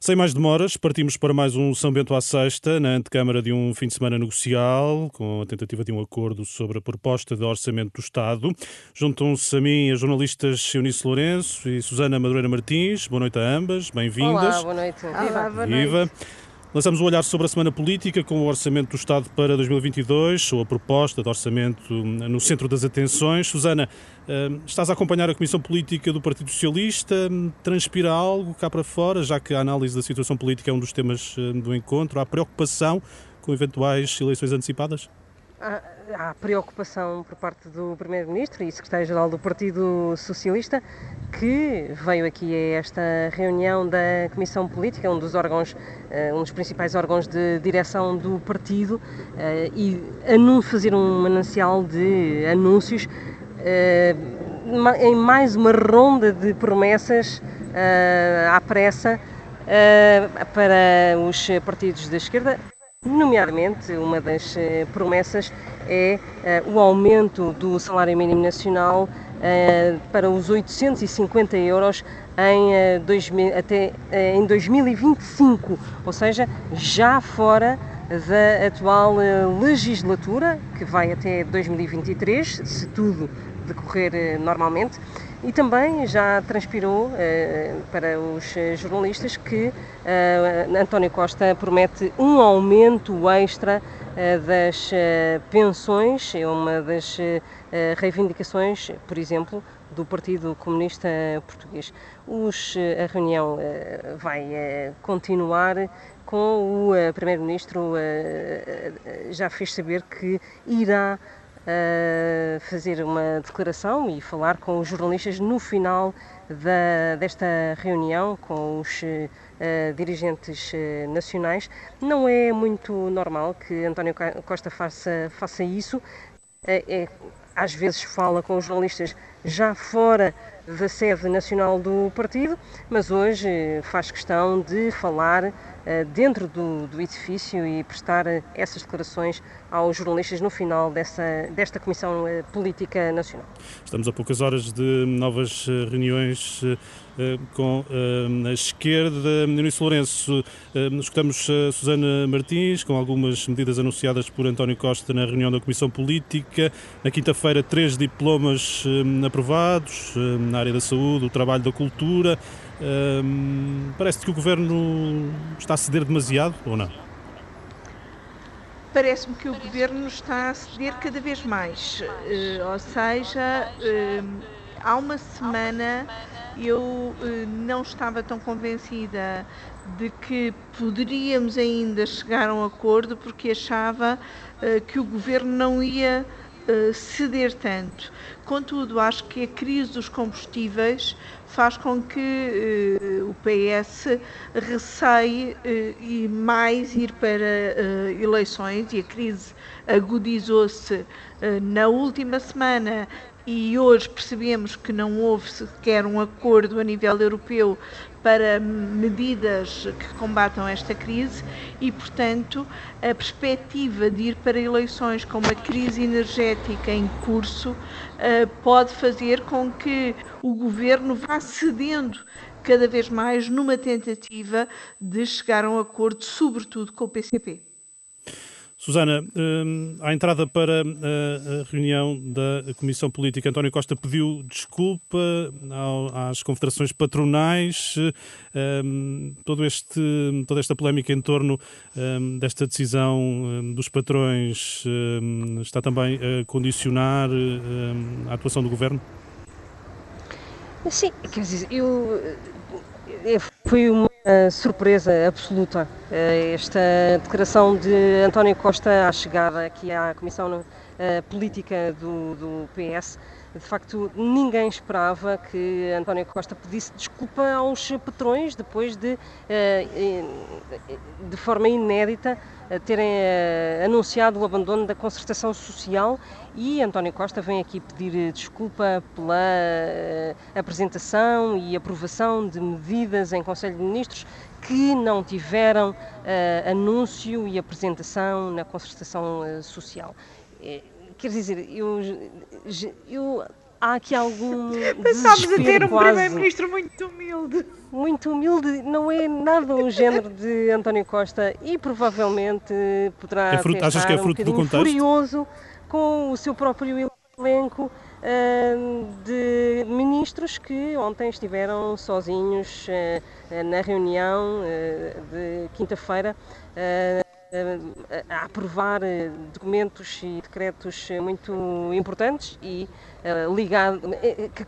Sem mais demoras, partimos para mais um São Bento à Sexta, na antecâmara de um fim de semana negocial, com a tentativa de um acordo sobre a proposta de orçamento do Estado. Juntam-se a mim as jornalistas Eunice Lourenço e Susana Madureira Martins. Boa noite a ambas, bem-vindas. Olá, boa noite. Viva. Boa Viva. Lançamos o olhar sobre a semana política com o Orçamento do Estado para 2022, ou a proposta de orçamento no centro das atenções. Susana, eh, estás a acompanhar a Comissão Política do Partido Socialista. Transpira algo cá para fora, já que a análise da situação política é um dos temas do encontro? Há preocupação com eventuais eleições antecipadas? Há, preocupação por parte do Primeiro-Ministro e Secretário-Geral do Partido Socialista, que veio aqui a esta reunião da Comissão Política, um dos órgãos, um dos principais órgãos de direção do partido, e fazer um manancial de anúncios em mais uma ronda de promessas à pressa para os partidos da esquerda, Nomeadamente, uma das uh, promessas é uh, o aumento do salário mínimo nacional uh, para os 850 euros em, 2000, até, em 2025, ou seja, já fora da atual legislatura, que vai até 2023, se tudo decorrer normalmente. E também já transpirou uh, para os jornalistas que uh, António Costa promete um aumento extra uh, das pensões, é uma das reivindicações, por exemplo, do Partido Comunista Português. Os, a reunião vai continuar com o Primeiro-Ministro já fez saber que irá fazer uma declaração e falar com os jornalistas no final da, desta reunião com os uh, dirigentes uh, nacionais. Não é muito normal que António Costa faça, faça isso. É, às vezes fala com os jornalistas já fora da sede nacional do partido, mas hoje faz questão de falar eh, dentro do, do, edifício e prestar essas declarações aos jornalistas no final dessa, desta Comissão eh, Política Nacional. Estamos a poucas horas de novas eh, reuniões com a esquerda. Eunice Lourenço, escutamos a Susana Martins com algumas medidas anunciadas por António Costa na reunião da Comissão Política. Na quinta-feira, três diplomas aprovados na área da saúde, do trabalho, da cultura. Um, parece que o governo está a ceder demasiado ou não? Parece-me que o governo está a ceder cada vez mais. Uh, ou seja, uh, há uma semana eu uh, não estava tão convencida de que poderíamos ainda chegar a um acordo porque achava que o governo não ia ceder tanto. Contudo, acho que a crise dos combustíveis faz com que uh, o PS receie uh, e mais ir para eleições e a crise agudizou-se na última semana e hoje percebemos que não houve sequer um acordo a nível europeu para medidas que combatam esta crise e, portanto, a perspectiva de ir para eleições com uma crise energética em curso eh, pode fazer com que o governo vá cedendo cada vez mais numa tentativa de chegar a um acordo, sobretudo com o PCP. Susana, hum, à entrada para a reunião da Comissão Política, António Costa pediu desculpa às confederações patronais. Hum, todo este, toda esta polémica em torno hum, desta decisão dos patrões está também a condicionar a atuação do governo? Sim, quer dizer, eu, eu foi uma surpresa absoluta esta declaração de António Costa à chegada aqui à Comissão Política do, do PS. De facto, ninguém esperava que António Costa pedisse desculpa aos patrões depois de, de forma inédita, terem anunciado o abandono da concertação social e António Costa vem aqui pedir desculpa pela apresentação e aprovação de medidas em Conselho de Ministros que não tiveram anúncio e apresentação na concertação social. Quer dizer, eu, eu há aqui algum. Passámos a ter um primeiro-ministro muito humilde. Muito humilde, não é nada o género de António Costa e provavelmente poderá é fruto, achas que é fruto um do contexto? furioso com o seu próprio elenco uh, de ministros que ontem estiveram sozinhos uh, na reunião uh, de quinta-feira a aprovar documentos e decretos muito importantes e ligado, que,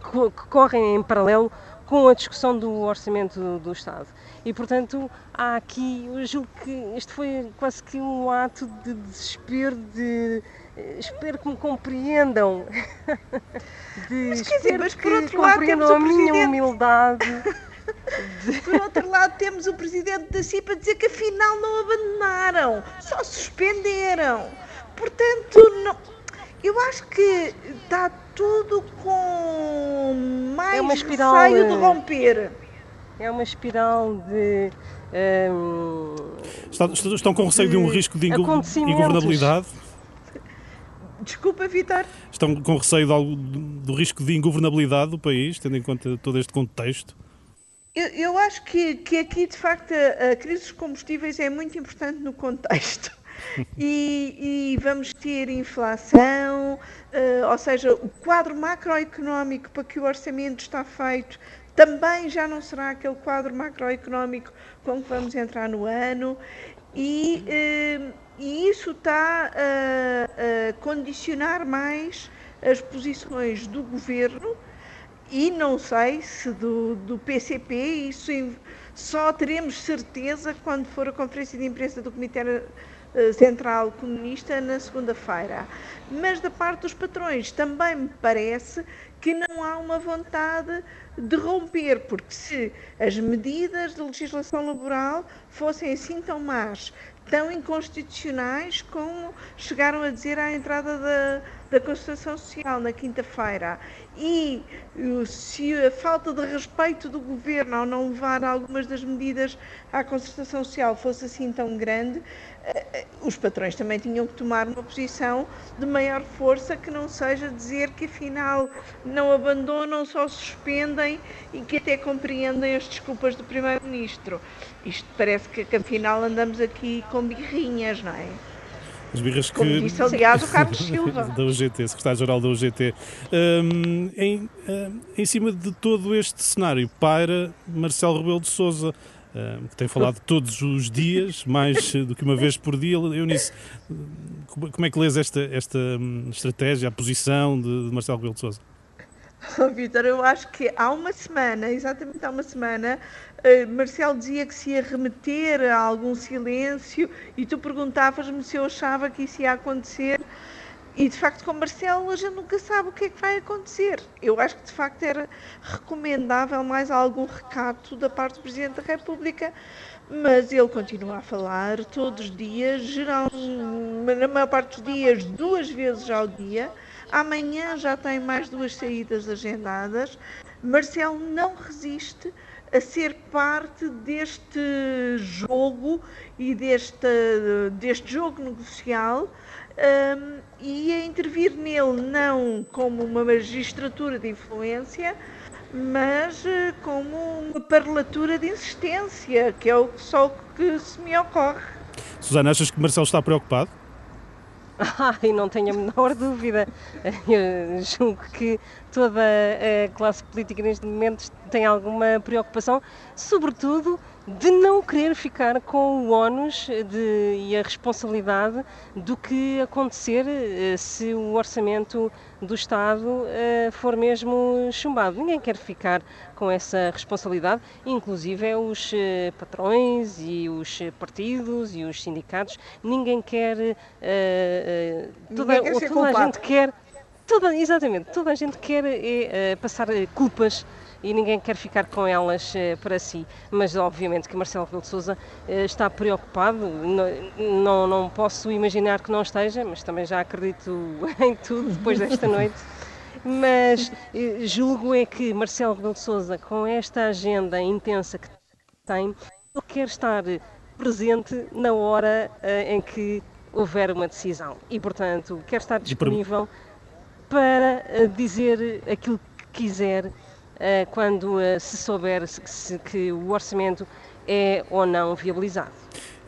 correm em paralelo com a discussão do orçamento do Estado. E, portanto, há aqui, eu julgo que isto foi quase que um ato de desespero, de espero que me compreendam. De, mas, quer dizer, mas por outro lado temos a minha humildade. Por outro lado, temos o presidente da CIPA a dizer que afinal não abandonaram, só suspenderam. Portanto, não... eu acho que está tudo com mais é uma espiral, receio de romper. É uma espiral de. Um, estão, estão com receio de, de um risco de ingovernabilidade? Desculpa, Vitor. Estão com receio do, do risco de ingovernabilidade do país, tendo em conta todo este contexto? Eu, eu acho que, que aqui, de facto, a, a, crise dos combustíveis é muito importante no contexto. E, e vamos ter inflação, uh, ou seja, o quadro macroeconómico para que o orçamento está feito também já não será aquele quadro macroeconómico com que vamos entrar no ano. E, uh, e isso está a, a condicionar mais as posições do governo e não sei se do, do PCP, isso só teremos certeza quando for a conferência de imprensa do Comitê eh, Central Comunista na segunda-feira. Mas da parte dos patrões também me parece que não há uma vontade de romper, porque se as medidas de legislação laboral fossem assim tão más, tão inconstitucionais como chegaram a dizer à entrada da, da Constituição Social na quinta-feira. E se a falta de respeito do governo ao não levar algumas das medidas à Constituição Social fosse assim tão grande, eh, os patrões também tinham que tomar uma posição de maior força que não seja dizer que afinal não abandonam, só suspendem e que até compreendem as desculpas do Primeiro-Ministro. Isto parece que, que afinal andamos aqui com birrinhas, não é? As birras que. Como disse, aliás, o Carlos Silva. da UGT, secretário-geral da UGT. Um, em, um, em cima de todo este cenário, paira Marcelo Rebelo de Souza. Um, que tem falado todos os dias, mais do que uma vez por dia. Eunice, como é que lês esta, esta hum, estratégia, a posição de, de Marcelo Rebelo de Souza? Oh, Vitor, eu acho que há uma semana, exatamente há uma semana, uh, Marcelo dizia que se ia remeter a algum silêncio e tu perguntavas-me se eu achava que isso ia acontecer. E de facto, com Marcelo, a gente nunca sabe o que é que vai acontecer. Eu acho que de facto era recomendável mais algum recato da parte do Presidente da República, mas ele continua a falar todos os dias, geral, na maior parte dos dias, duas vezes ao dia Amanhã já tem mais duas saídas agendadas. Marcelo não resiste a ser parte deste jogo e deste, deste jogo negocial um, e a intervir nele não como uma magistratura de influência, mas eh, como uma parlatura de insistência, que é o, só o que se me ocorre. Susana, achas que Marcelo está preocupado? Ai, não tenho a menor dúvida. Eu julgo que toda a classe política neste momento tem alguma preocupação, sobretudo de não querer ficar com o ónus de, e a responsabilidade do que acontecer eh, se o orçamento do Estado eh, for mesmo chumbado. Ninguém quer ficar com essa responsabilidade, inclusive é os eh, patrões e os partidos e os sindicatos. Ninguém quer. toda, Ninguém quer toda a gente quer. Toda, exatamente, toda a gente quer é, passar culpas e ninguém quer ficar com elas eh, para si. Mas obviamente que Marcelo Rebelo de Sousa eh, está preocupado, não, não posso imaginar que não esteja, mas também já acredito em tudo depois desta noite. Mas eh, julgo é que Marcelo Rebelo de Sousa, com esta agenda intensa que tem, ele quer estar presente na hora em que houver uma decisão e, portanto, quer estar disponível para dizer aquilo que quiser quando se souber que o orçamento é ou não viabilizado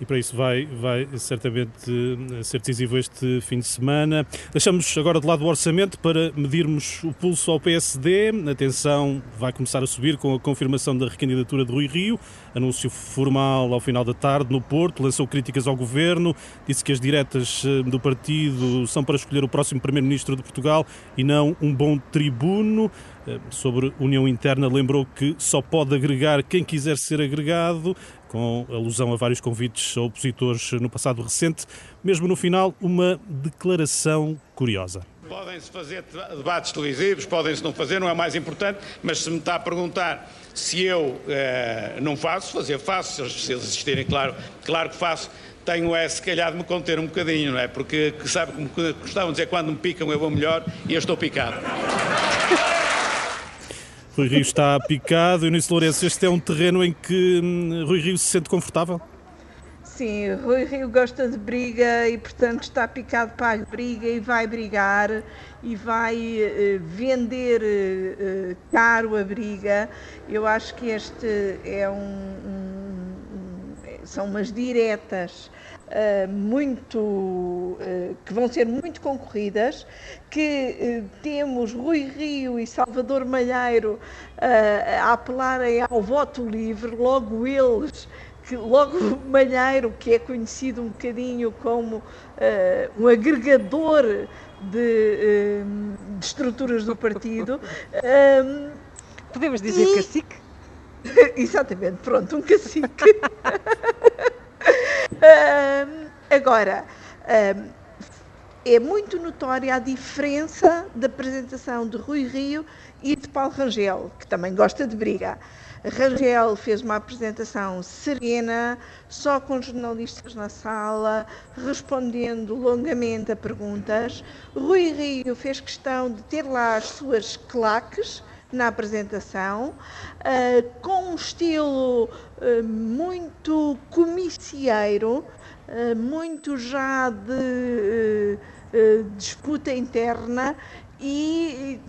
e para isso vai, vai certamente eh, ser decisivo este fim de semana. Deixamos agora de lado o orçamento para medirmos o pulso ao PSD. A tensão vai começar a subir com a confirmação da recandidatura de Rui Rio. Anúncio formal ao final da tarde no Porto, lançou críticas ao governo, disse que as diretas eh, do partido são para escolher o próximo primeiro-ministro de Portugal e não um bom tribuno. Eh, sobre união interna, lembrou que só pode agregar quem quiser ser agregado com alusão a vários convites a opositores no passado recente, mesmo no final, uma declaração curiosa. Podem-se fazer debates televisivos, podem-se não fazer, não é mais importante, mas se me está a perguntar se eu eh, não faço, fazer faço, se eles existirem, claro, claro que faço, tenho é se calhar de me conter um bocadinho, não é? Porque sabe como gostavam de dizer, quando me picam eu vou melhor e eu estou picado. Rui Rio está picado. Eunice Lourenço, este é um terreno em que hum, Rui Rio se sente confortável? Sim, Rui Rio gosta de briga e, portanto, está picado para a briga e vai brigar e vai uh, vender uh, caro a briga. Eu acho que este é um, um são umas diretas uh, muito uh, que vão ser muito concorridas, que uh, temos Rui Rio e Salvador Malheiro a apelarem ao voto livre, logo eles que logo Malheiro, que é conhecido um bocadinho como um agregador de, de, estruturas do partido. Um, Podemos dizer e... cacique? Exatamente, pronto, um cacique. Uh, agora, uh, é muito notória a diferença da apresentação de Rui Rio e de Paulo Rangel, que também gosta de briga. Rangel fez uma apresentação serena, só com jornalistas na sala, respondendo longamente a perguntas. Rui Rio fez questão de ter lá as suas claques na apresentação, uh, com um estilo uh, muito comicieiro, uh, muito já de disputa interna e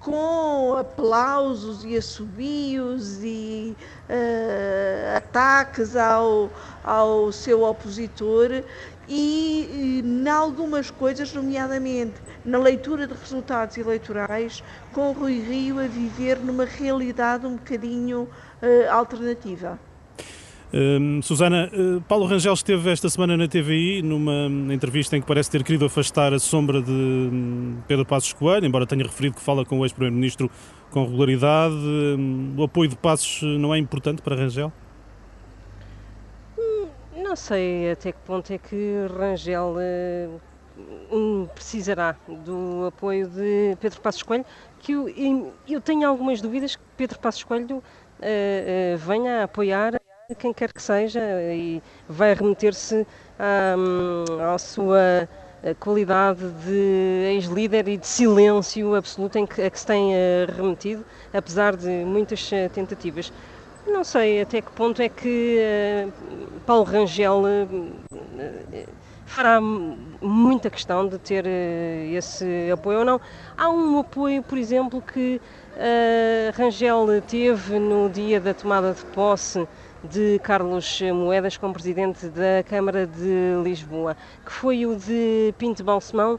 com aplausos e assobios e ataques ao, ao seu opositor e, em algumas coisas, nomeadamente na leitura de resultados eleitorais, com Rui Rio a viver numa realidade um bocadinho uh, alternativa. Uh, Susana, uh, Paulo Rangel esteve esta semana na TVI numa entrevista em que parece ter querido afastar a sombra de um, Pedro Passos Coelho, embora tenha referido que fala com o ex-primeiro-ministro com regularidade. Hum, o apoio de Passos não é importante para Rangel? Não sei até que ponto é que Rangel uh, precisará do apoio de Pedro Passos Coelho, que eu, eu tenho algumas dúvidas que Pedro Passos Coelho uh, uh, venha a apoiar quem quer que seja e vai remeter-se à, à sua qualidade de ex-líder e de silêncio absoluto em que, a que se tem remetido, apesar de muitas tentativas. Não sei até que ponto é que uh, Paulo Rangel uh, fará muita questão de ter esse apoio ou não. Há um apoio, por exemplo, que Rangel teve no dia da tomada de posse de Carlos Moedas como presidente da Câmara de Lisboa, que foi o de Pinto Balsemão,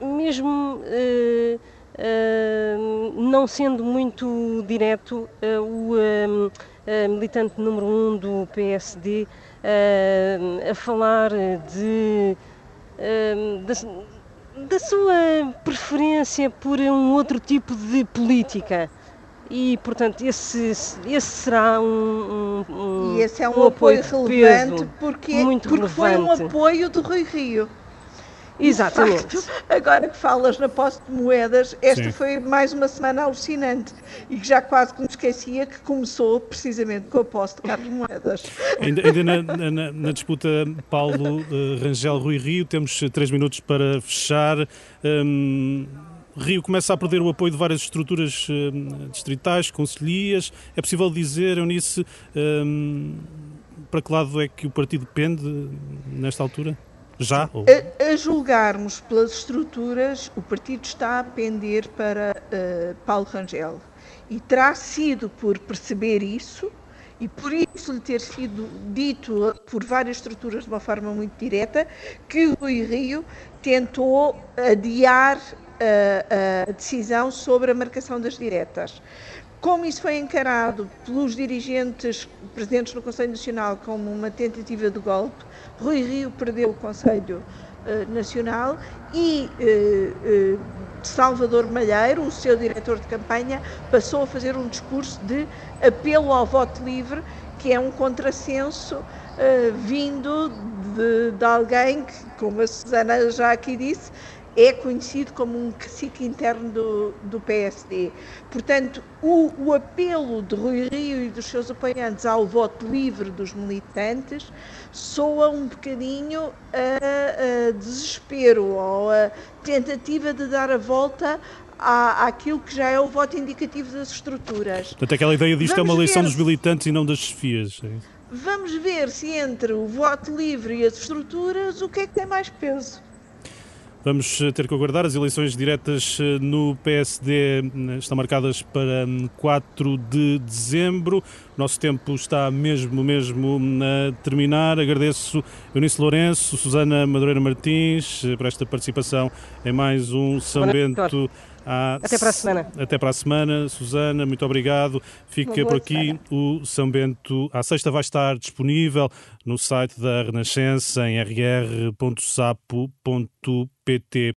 mesmo não sendo muito direto, uh, o militante número um do PSD a falar de, da, da sua preferência por um outro tipo de política e portanto esse, esse será um, um, e esse é um, um apoio, apoio relevante porque, muito porque relevante. foi um apoio do Rui Rio Exatamente. Facto, agora que falas na posse de moedas, esta Sim. foi mais uma semana alucinante e que já quase que me esquecia que começou precisamente com a posse de Carlos Moedas. Ainda, ainda na, na, na, disputa Paulo uh, Rangel Rui Rio, temos três minutos para fechar. Um, Rio começa a perder o apoio de várias estruturas uh, distritais, conselhias. É possível dizer, Eunice, um, para que lado é que o partido pende nesta altura? Já? A, a, julgarmos pelas estruturas, o partido está a pender para uh, Paulo Rangel. E terá sido por perceber isso e por isso lhe ter sido dito por várias estruturas de uma forma muito direta que o Rui Rio tentou adiar a, a decisão sobre a marcação das diretas. Como isso foi encarado pelos dirigentes presentes no Conselho Nacional como uma tentativa de golpe, Rui Rio perdeu o Conselho uh, Nacional e uh, uh, Salvador Malheiro, o seu diretor de campanha, passou a fazer um discurso de apelo ao voto livre, que é um contrassenso vindo de, de alguém que, como a Susana já aqui disse, é conhecido como um cacique interno do, do PSD. Portanto, o, o, apelo de Rui Rio e dos seus apoiantes ao voto livre dos militantes soa um bocadinho a, a desespero ou a tentativa de dar a volta à, àquilo que já é o voto indicativo das estruturas. Portanto, aquela ideia disto Vamos é uma eleição dos militantes e não das chefias. É Vamos ver se entre o voto livre e as estruturas o que é que tem mais peso. Vamos eh, ter que aguardar. As eleições diretas eh, no PSD eh, estão marcadas para 4 hum, de dezembro. O nosso tempo está mesmo, mesmo a terminar. Agradeço Eunice Lourenço, Susana Madureira Martins por esta participação em mais um São Bento. Até para a semana. Até para a semana, Susana, muito obrigado. Fica por aqui o São Bento. À sexta vai estar disponível no site da Renascença em rr.sapo.pt.